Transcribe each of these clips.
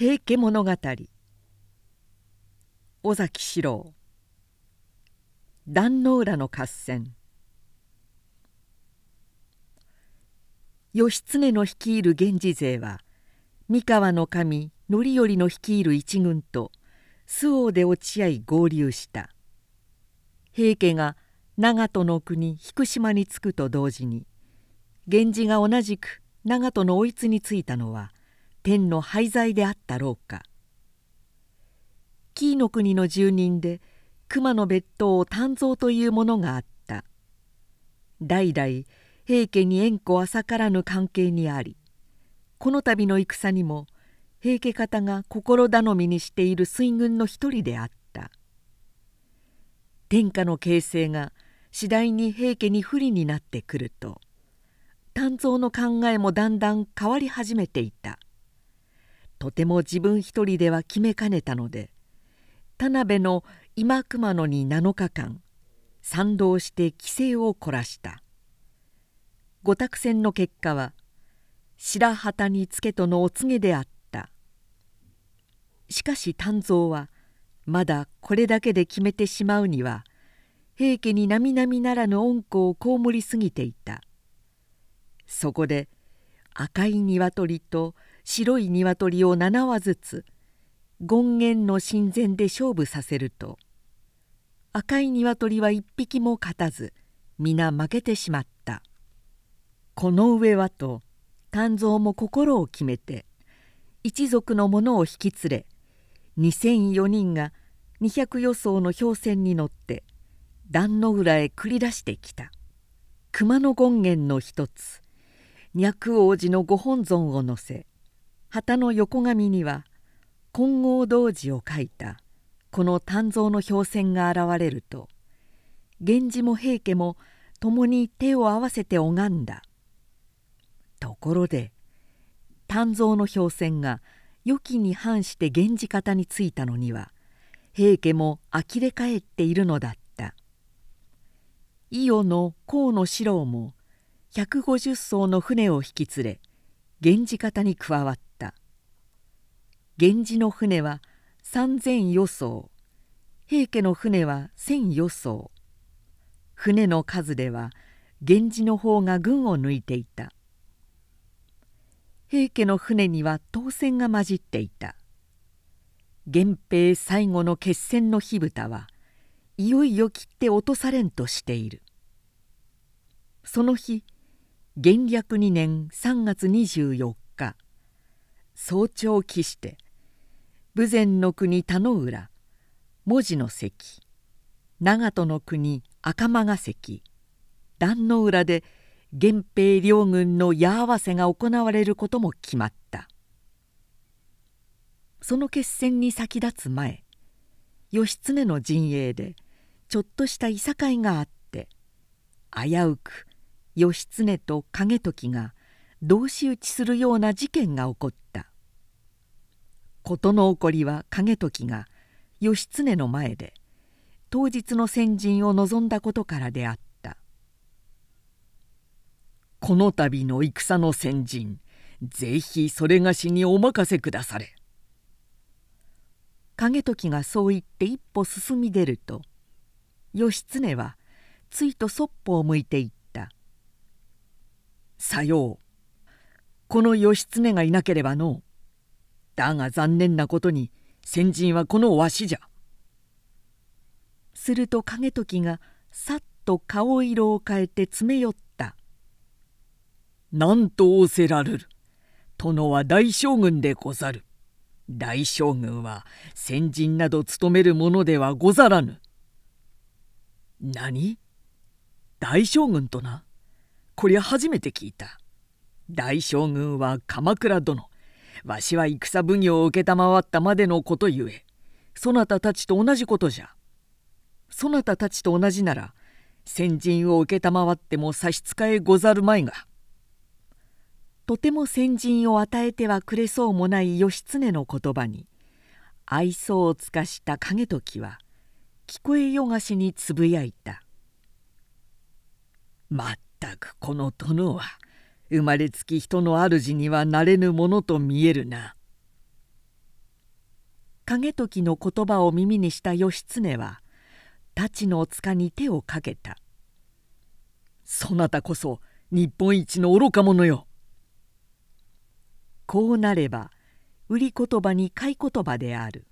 平家物語。尾崎四郎。壇ノ浦の合戦。義経の率いる源氏勢は三河の神範頼の率いる一軍と周防で落ち合い合流した。平家が長門の国引島に着くと同時に源氏が同じく長門の追いつに着いたのは天の廃材であったろうか。紀伊の国の住人で熊野別当丹蔵というものがあった。代々平家に縁故浅からぬ関係にありこの度の戦にも平家方が心頼みにしている水軍の一人であった。天下の形勢が次第に平家に不利になってくると丹蔵の考えもだんだん変わり始めていた。とても自分一人では決めかねたので田辺の今熊野に7日間賛同して規制を凝らした。五択戦の結果は白旗につけとのお告げであった。しかし丹蔵はまだこれだけで決めてしまうには平家に並々ならぬ恩子を被りすぎていた。そこで赤い鶏と白い鶏を7羽ずつ権現の神前で勝負させると赤い鶏は一匹も勝たず皆負けてしまった。この上はと丹蔵も心を決めて一族の者を引き連れ2,004人が200予想の氷船に乗って壇の浦へ繰り出してきた。熊野権現の一つ脈王子のご本尊を載せ旗の横紙には金剛童子を書いたこの丹蔵の表線が現れると源氏も平家も共に手を合わせて拝んだ。ところで丹蔵の表線が良きに反して源氏方についたのには平家も呆れ返っているのだった。伊予の河野四郎も150艘の船を引き連れ源氏方に加わった。源氏の船は3,000余艘。平家の船は1,000余艘。船の数では源氏の方が軍を抜いていた。平家の船には当船が混じっていた。源平最後の決戦の火蓋はいよいよ切って落とされんとしている。その日元暦2年3月24日。早朝期して豊前の国田野浦文字の関。長門の国赤間ヶ関。壇の浦で源平両軍の矢合わせが行われることも決まった。その決戦に先立つ前義経の陣営でちょっとしたいさかいがあって危うく義経と景時が同士討ちするような事件が起こった。事の起こりは景時が義経の前で当日の先陣を望んだことからであった「この度の戦の先陣ぜひそれがしにお任せくだされ」景時がそう言って一歩進み出ると義経はついとそっぽを向いていた。さよう。この義経がいなければのだが残念なことに先人はこのわしじゃ」すると景時がさっと顔色を変えて詰め寄った「なんと仰せられる。殿は大将軍でござる。大将軍は先人など務めるものではござらぬ」何？大将軍とな。こりゃ初めて聞いた。大将軍は鎌倉殿。わしは戦奉行を承ったまでのことゆえそなたたちと同じことじゃ。そなたたちと同じなら先陣を承っても差し支えござるまいが。とても先陣を与えてはくれそうもない義経の言葉に愛想を尽かした景時は聞こえよがしにつぶやいた「まったくこの殿は生まれつき人の主にはなれぬものと見えるな。景時の言葉を耳にした義経は太刀の塚に手をかけた「そなたこそ日本一の愚か者よ」こうなれば売り言葉に買い言葉である。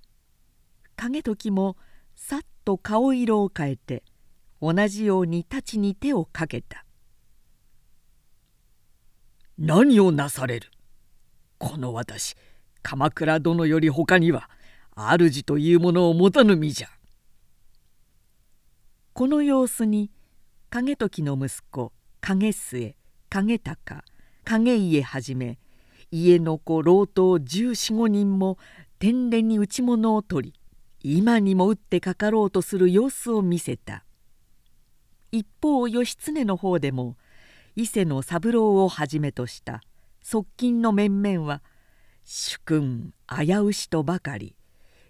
景時もさっと顔色を変えて同じように太刀に手をかけた「何をなされる？この私鎌倉殿より他には主というものを持たぬ身じゃ」この様子に景時の息子景末景高景家はじめ家の子老頭十四五人も天然に打物を取り今にも打ってかかろうとする様子を見せた。一方義経の方でも伊勢の三郎をはじめとした。側近の面々は主君危うしとばかり。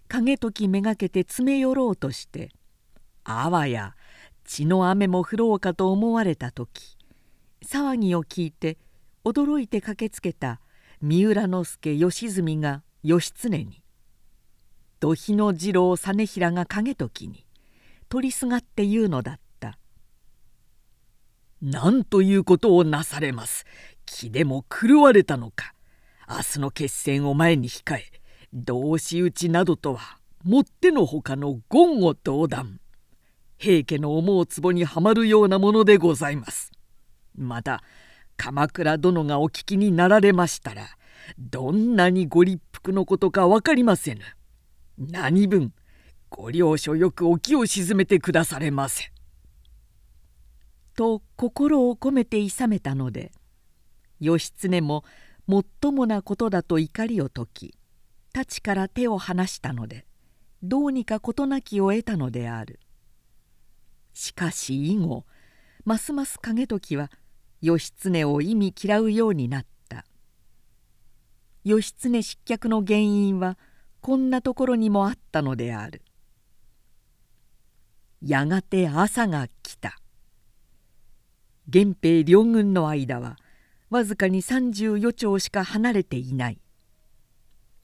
景時めがけて詰め寄ろうとしてあわや血の雨も降ろうかと思われた時騒ぎを聞いて驚いて駆けつけた三浦之助義澄が義経に土肥の次郎実平が景時に取りすがって言うのだった「なんということをなされます。気でも狂われたのか。明日の決戦を前に控え同士討ちなどとはもってのほかの言語道断。平家の思う壺にはまるようなものでございます。また鎌倉殿がお聞きになられましたらどんなにご立腹のことか分かりませぬ。何分ご了承よくお気を鎮めてくだされませ。と心を込めていさめたので義経ももっともなことだと怒りを解き太刀から手を離したのでどうにか事なきを得たのである。しかし以後ますます景時は義経を意味嫌うようになった。義経失脚の原因はこんなところにもあったのである。やがて朝が来た。源平両軍の間はわずかに34丁しか離れていない。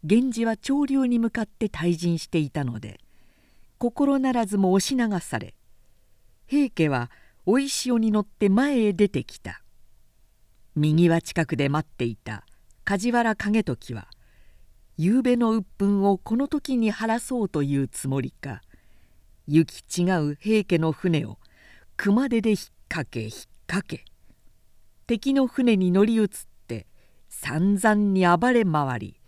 源氏は潮流に向かって退陣していたので心ならずも押し流され平家は追い潮に乗って前へ出てきた。右は近くで待っていた梶原景時は夕べの鬱憤をこの時に晴らそうというつもりか行き違う平家の船を熊手で引っ掛け引っ掛け敵の船に乗り移って散々に暴れ回り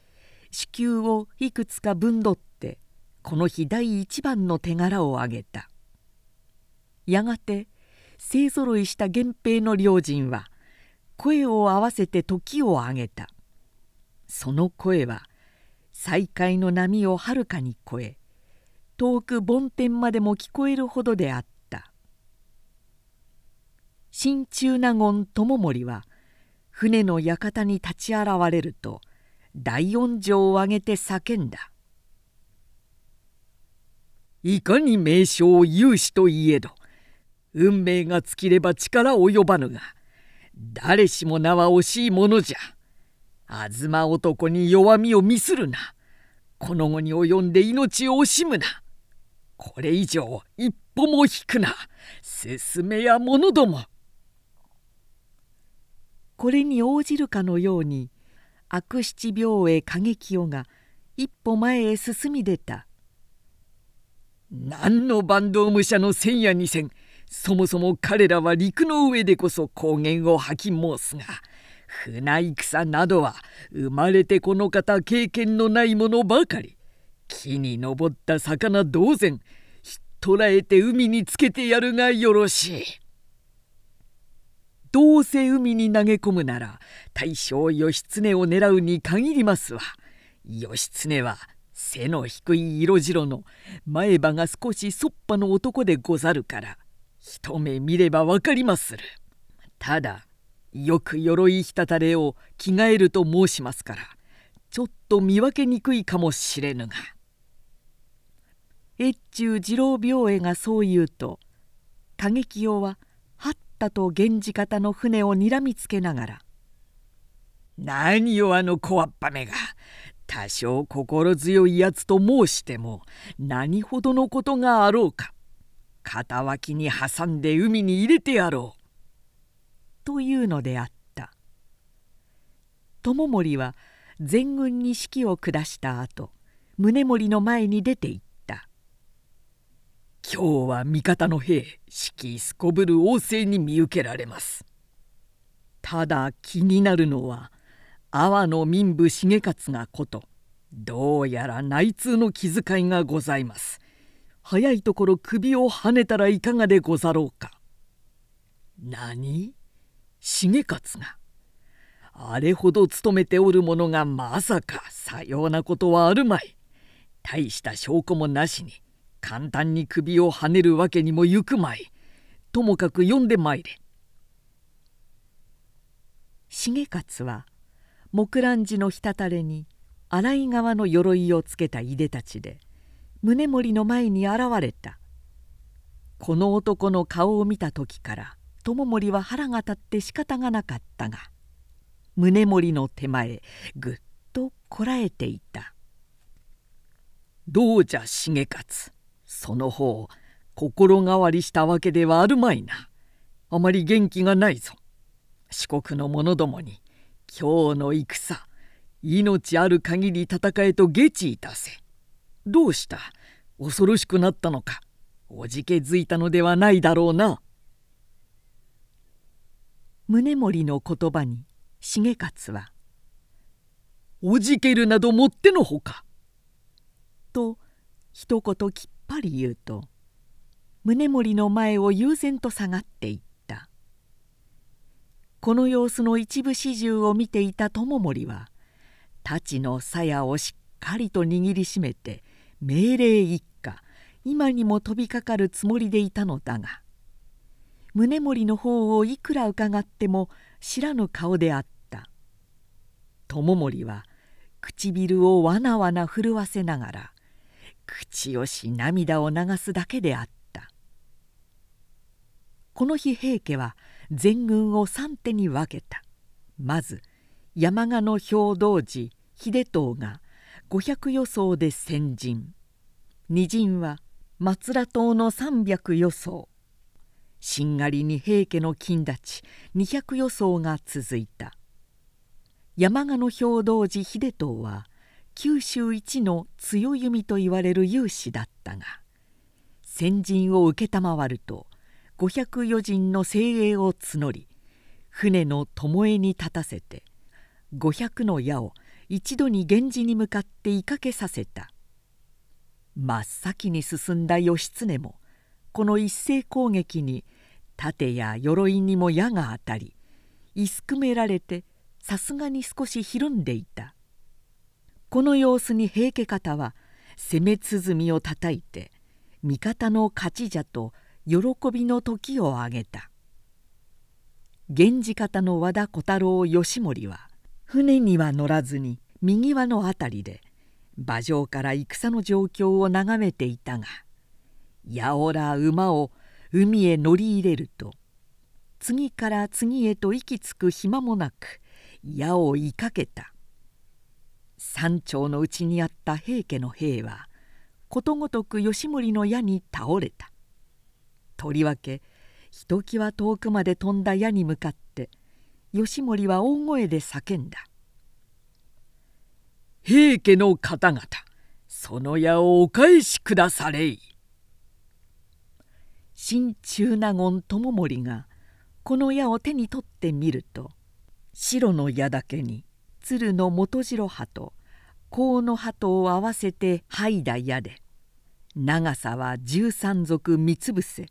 子宮をいくつか分取ってこの日第一番の手柄を挙げた。やがて勢ぞろいした源平の両人は声を合わせて時を上げた。その声は再会の波をはるかに越え遠く梵天までも聞こえるほどであった。新中納言友盛は船の館に立ち現れると大音情を上げて叫んだ「いかに名称有志といえど運命が尽きれば力及ばぬが誰しも名は惜しいものじゃ。東男に弱みを見するな。この後に及んで命を惜しむな。これ以上一歩も引くな。進めや者ども。これに応じるかのように悪七病へ過激をが一歩前へ進み出た。何の坂東武者の千や二千そもそも彼らは陸の上でこそ高原を吐き申すが船戦などは生まれてこの方経験のないものばかり木に登った魚同然ひっ捕らえて海につけてやるがよろしい。どうせ海に投げ込むなら大将義経を狙うに限りますわ。義経は背の低い色白の前歯が少しそっぱの男でござるから一目見れば分かりまする。ただよく鎧ひたたれを着替えると申しますからちょっと見分けにくいかもしれぬが越中次郎病衛がそう言うと景清ははったと源氏方の船をにらみつけながら「何よあの小わっぱめが多少心強いやつと申しても何ほどのことがあろうか片脇に挟んで海に入れてやろう」というのであった。知盛は全軍に指揮を下した後宗盛の前に出て行った「今日は味方の兵士気すこぶる旺盛に見受けられます」ただ気になるのは阿波の民部重勝がことどうやら内通の気遣いがございます。早いところ首をはねたらいかがでござろうか。何？重勝が？あれほど勤めておる者がまさかさようなことはあるまい。大した証拠もなしに簡単に首をはねるわけにもゆくまい。ともかく読んでまいれ。重勝は木蘭寺の滴れに洗い側の鎧をつけたいでたちで宗盛の前に現れた。この男の顔を見た時から友盛は腹が立って仕方がなかったが宗盛の手前ぐっとこらえていた「どうじゃ重勝。その方心変わりしたわけではあるまいな。あまり元気がないぞ。四国の者どもに今日の戦命ある限り戦えと下知いたせ。どうした？恐ろしくなったのか。おじけづいたのではないだろうな。宗盛の言葉に重勝は「おじけるなどもってのほか」と一言きぱり言うと宗盛の前を悠然と下がっていった。この様子の一部始終を見ていた知盛は太刀の鞘をしっかりと握りしめて命令一家今にも飛びかかるつもりでいたのだが宗盛の方をいくら伺っても知らぬ顔であった知盛は唇をわなわな震わせながら口をし涙を流すだけであった。この日平家は全軍を三手に分けた。まず山鹿の兵道寺秀藤が500予想で先陣。二陣は松良党の300予想しんがりに平家の金立ち200予想が続いた。山鹿の兵道寺秀藤は九州一の強弓といわれる勇士だったが先陣を承ると五百余人の精鋭を募り船の巴に立たせて五百の矢を一度に源氏に向かって追いかけさせた。真っ先に進んだ義経もこの一斉攻撃に盾や鎧にも矢が当たりいすくめられてさすがに少しひるんでいた。この様子に平家方は攻め鼓をたたいて味方の勝ちじゃと喜びの時をあげた。源氏方の和田小太郎義盛は船には乗らずに右輪の辺りで馬上から戦の状況を眺めていたがやおら馬を海へ乗り入れると次から次へと息つく暇もなく矢を追いかけた。山頂のうちにあった平家の兵はことごとく義盛の矢に倒れた。とりわけひときわ遠くまで飛んだ矢に向かって義盛は大声で叫んだ「平家の方々その矢をお返しくだされい」新中納言友盛がこの矢を手に取ってみると白の矢だけに鶴の元次葉と甲の鳩を合わせて剥いだ矢で長さは十三足三つ伏せ。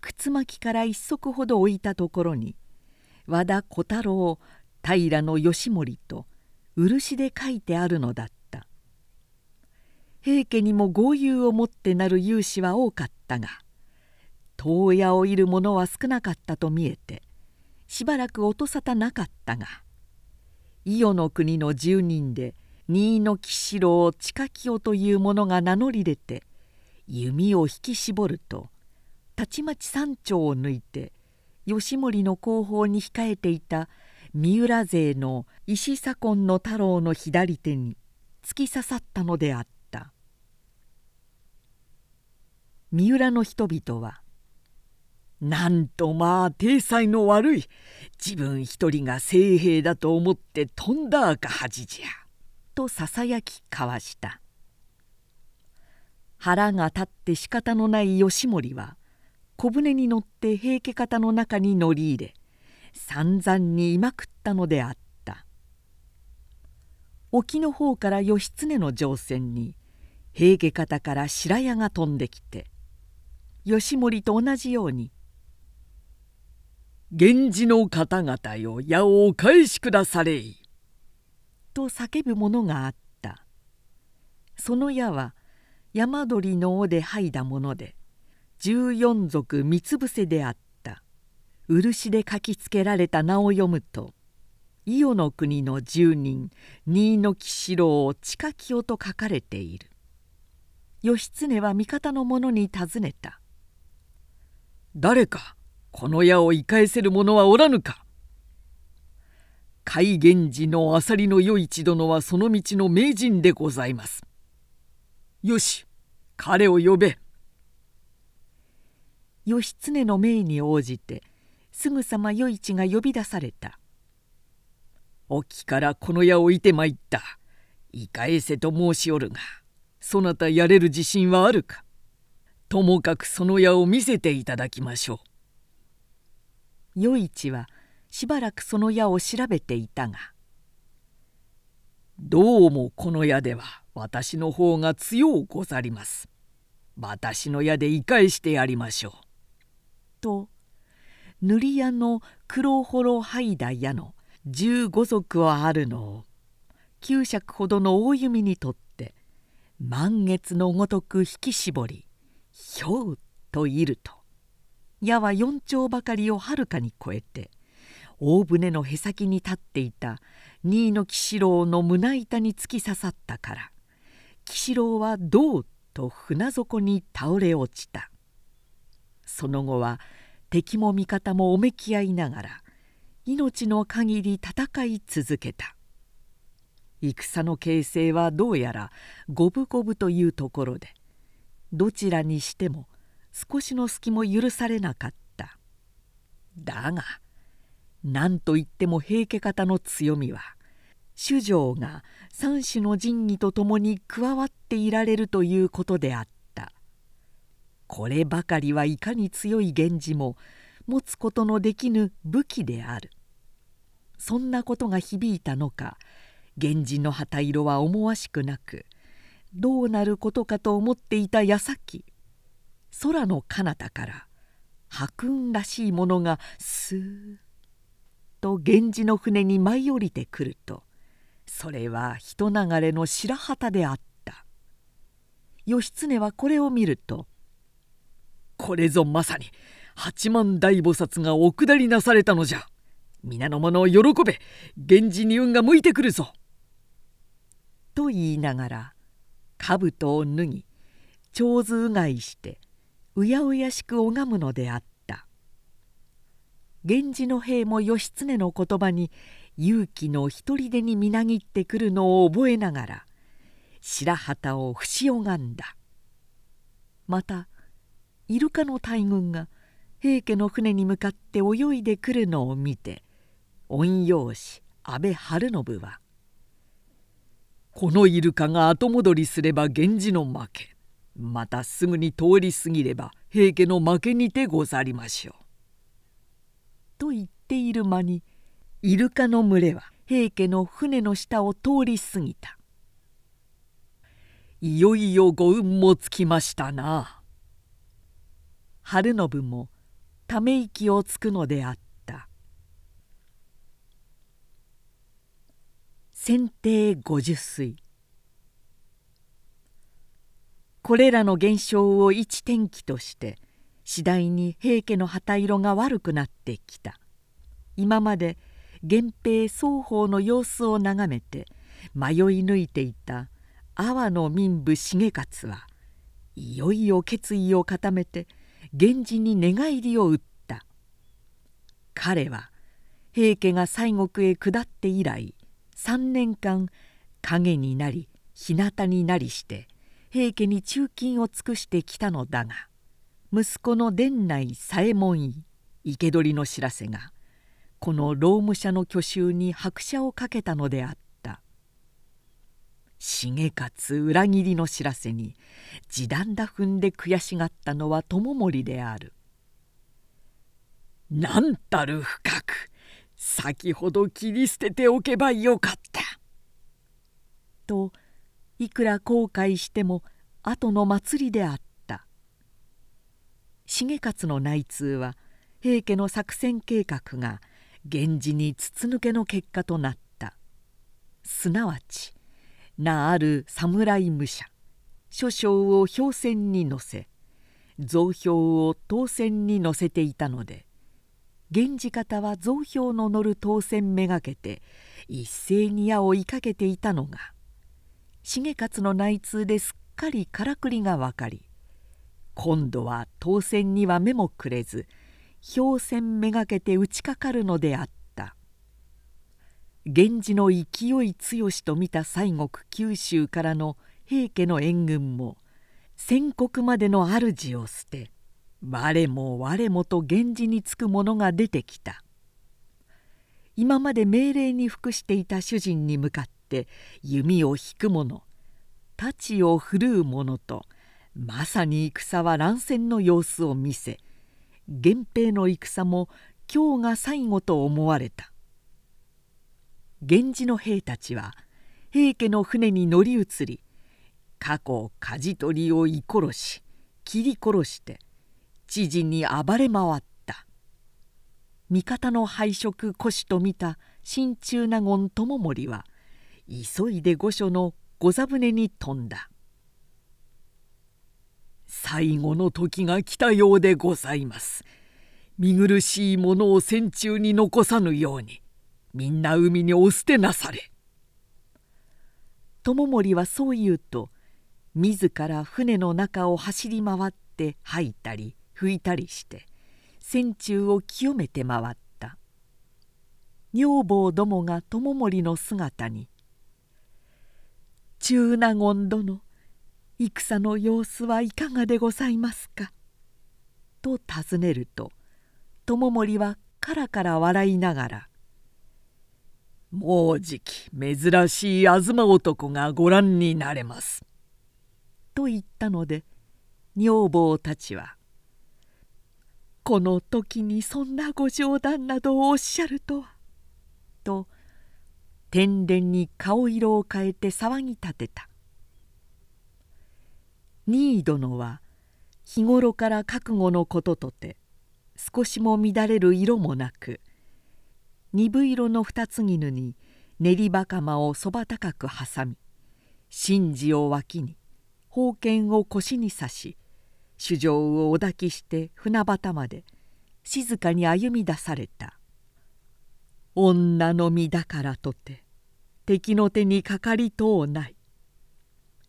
靴巻きから一足ほど置いたところに和田小太郎平義盛と漆で書いてあるのだった。平家にも豪遊をもってなる勇士は多かったが遠屋をいる者は少なかったと見えてしばらく音沙汰なかったが伊予の国の住人で新野吉四郎近清という者が名乗り出て弓を引き絞るとたちまち山頂を抜いて義盛の後方に控えていた三浦勢の石左近の太郎の左手に突き刺さったのであった。三浦の人々は「なんとまあ体裁の悪い自分一人が聖兵だと思って飛んだ赤恥じゃ」とささやき交わした。腹が立って仕方のない義盛は小舟に乗って平家方の中に乗り入れ散々にいまくったのであった。沖の方から義経の乗船に平家方から白矢が飛んできて義盛と同じように「源氏の方々よ矢をお返しくだされい」と叫ぶものがあった。その矢は山鳥の尾で剥いだもので十四族三つ伏せであった。漆で書きつけられた名を読むと伊予の国の住人新野木四郎近清と書かれている。義経は味方の者に尋ねた「誰かこの矢を生かえせる者はおらぬか?」海源氏の浅利の与一殿はその道の名人でございます。よし彼を呼べ。義経の命に応じてすぐさま与一が呼び出された。沖からこの矢をいてまいった。いかえせと申しおるがそなたやれる自信はあるか？ともかくその矢を見せていただきましょう。与一はしばらくその矢を調べていたがどうもこの矢では私の方が強うござります。私の矢で言い返してやりましょう。と塗り屋の黒ほろ剥いだ矢の十五足はあるのを九尺ほどの大弓にとって満月のごとく引き絞りひょうといると矢は四丁ばかりをはるかに超えて大船のへさきに立っていた新野喜四郎の胸板に突き刺さったから喜四郎はどうと船底に倒れ落ちた。その後は敵も味方もおめき合いながら命の限り戦い続けた。戦の形勢はどうやら五分五分というところでどちらにしても少しの隙も許されなかった。だが何といっても平家方の強みは主上が三種の神器と共に加わっていられるということであった。こればかりはいかに強い源氏も持つことのできぬ武器である。そんなことが響いたのか源氏の旗色は思わしくなくどうなることかと思っていた矢先空の彼方から白雲らしいものがスーッと源氏の船に舞い降りてくるとそれは人流れの白旗であった。義経はこれを見ると「これぞまさに八幡大菩薩がお下りなされたのじゃ。皆の者を喜べ源氏に運が向いてくるぞ」と言いながら兜を脱ぎ長図うがいしてうやうやしく拝むのであった。源氏の兵も義経の言葉に勇気の一人でにみなぎってくるのを覚えながら白旗を節拝んだまたイルカの大群が平家の船に向かって泳いでくるのを見て御用師安倍晴信は「このイルカが後戻りすれば源氏の負けまたすぐに通り過ぎれば平家の負けにてござりましょう」と言っている間にイルカの群れは平家の船の下を通り過ぎた。いよいよご運もつきましたな。晴信もため息をつくのであった。先定五十水これらの現象を一天気として次第に平家の旗色が悪くなってきた。今まで源平双方の様子を眺めて迷い抜いていた阿波の民部重勝はいよいよ決意を固めて源氏に寝返りを打った。彼は平家が西国へ下って以来3年間影になり日向になりして平家に忠勤を尽くしてきたのだが息子の伝内左衛門医生け捕りの知らせがこの労務者の去就に拍車をかけたのであった。重勝裏切りの知らせに地団打踏んで悔しがったのは友盛である「何たる深く先ほど切り捨てておけばよかった」といくら後悔しても後の祭りであった。重勝の内通は平家の作戦計画が源氏に筒抜けの結果となった。すなわち名ある侍武者諸将を氷船に乗せ増票を当選に乗せていたので源氏方は増票の乗る当選めがけて一斉に矢を追いかけていたのが重勝の内通ですっかりからくりが分かり今度は当選には目もくれず氷船めがけて打ちかかるのであった。源氏の勢い強しと見た西国九州からの平家の援軍も戦国までの主を捨て我も我もと源氏につく者が出てきた。今まで命令に服していた主人に向かって弓を引く者太刀を振るう者とまさに戦は乱戦の様子を見せ源平の戦も今日が最後と思われた。源氏の兵たちは平家の船に乗り移り過去舵取りを射殺し切り殺して知事に暴れ回った。味方の敗色虎視と見た心中納言友盛は急いで御所の御座船に飛んだ。最後の時が来たようでございます。見苦しいものを船中に残さぬようにみんな海にお捨てなされ。友盛はそう言うと自ら船の中を走り回って吐いたり拭いたりして船中を清めて回った。女房どもが友盛の姿に「中納言殿戦の様子はいかがでございますか?」と尋ねると友盛はからから笑いながら「もうじき珍しい東男がご覧になれます」と言ったので女房たちは「この時にそんなご冗談などをおっしゃるとは」と天然に顔色を変えて騒ぎ立てた。新井殿は日頃から覚悟のこととて少しも乱れる色もなく鈍色の二つ絹に練りばかまをそば高く挟み神事を脇に宝剣を腰に刺し主上をお抱きして船端まで静かに歩み出された。女の身だからとて敵の手にかかりとうない。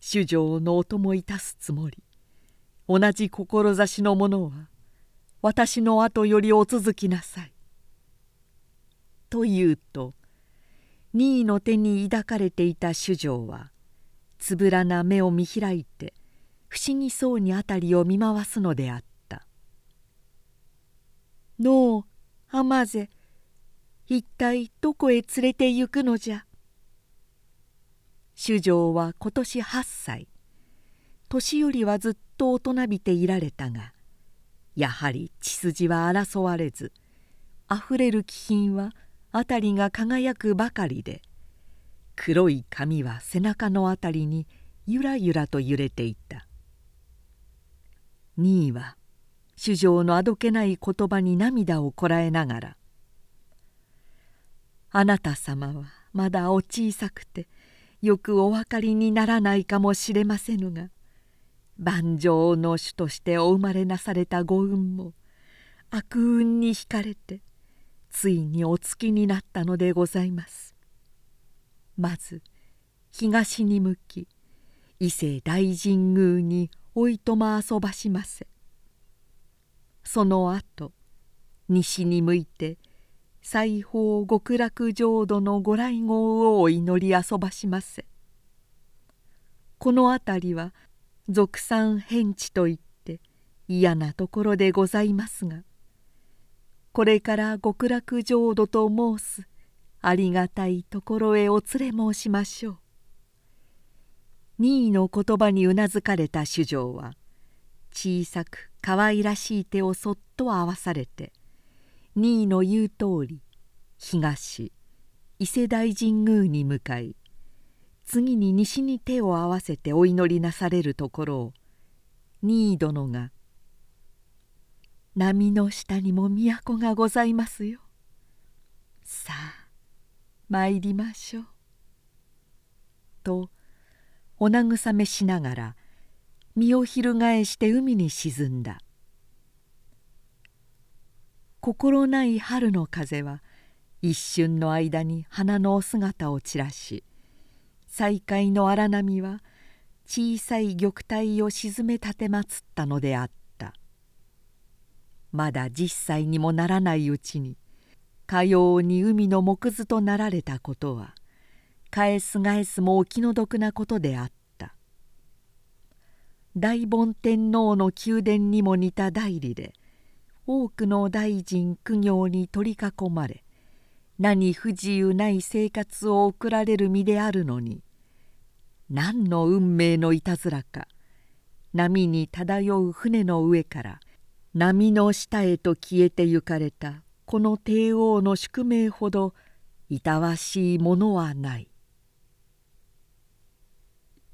主上のお供いたすつもり。同じ志の者は私の後よりお続きなさい」と言うと二位の手に抱かれていた主上はつぶらな目を見開いて不思議そうに辺りを見回すのであった「のう浜瀬一体どこへ連れて行くのじゃ」主上は今年8歳。年寄りはずっと大人びていられたがやはり血筋は争われずあふれる気品は辺りが輝くばかりで黒い髪は背中の辺りにゆらゆらと揺れていた。二位は主上のあどけない言葉に涙をこらえながら「あなた様はまだお小さくてよくお分かりにならないかもしれませぬが万丈の主としてお生まれなされたご運も悪運に惹かれてついにお月になったのでございます。まず東に向き伊勢大神宮においとま遊ばしませその後西に向いて西方極楽浄土のご来号をお祈り遊ばしませこの辺りは俗産変地といって嫌なところでございますがこれから極楽浄土と申すありがたいところへお連れ申しましょう。任意の言葉にうなずかれた主丈は小さく可愛らしい手をそっと合わされて任意の言う通り東伊勢大神宮に向かい次に西に手を合わせてお祈りなされるところを任意殿が「波の下にも都がございますよ。さあ参りましょう」とお慰めしながら身を翻して海に沈んだ心ない春の風は一瞬の間に花のお姿を散らし再会の荒波は小さい玉体を沈め立てまつったのであった。まだ10歳にもならないうちにかように海の木図となられたことは返す返すもお気の毒なことであった。大梵天皇の宮殿にも似た代理で多くの大臣苦行に取り囲まれ何不自由ない生活を送られる身であるのに何の運命のいたずらか波に漂う船の上から波の下へと消えてゆかれたこの帝王の宿命ほどいたわしいものはない。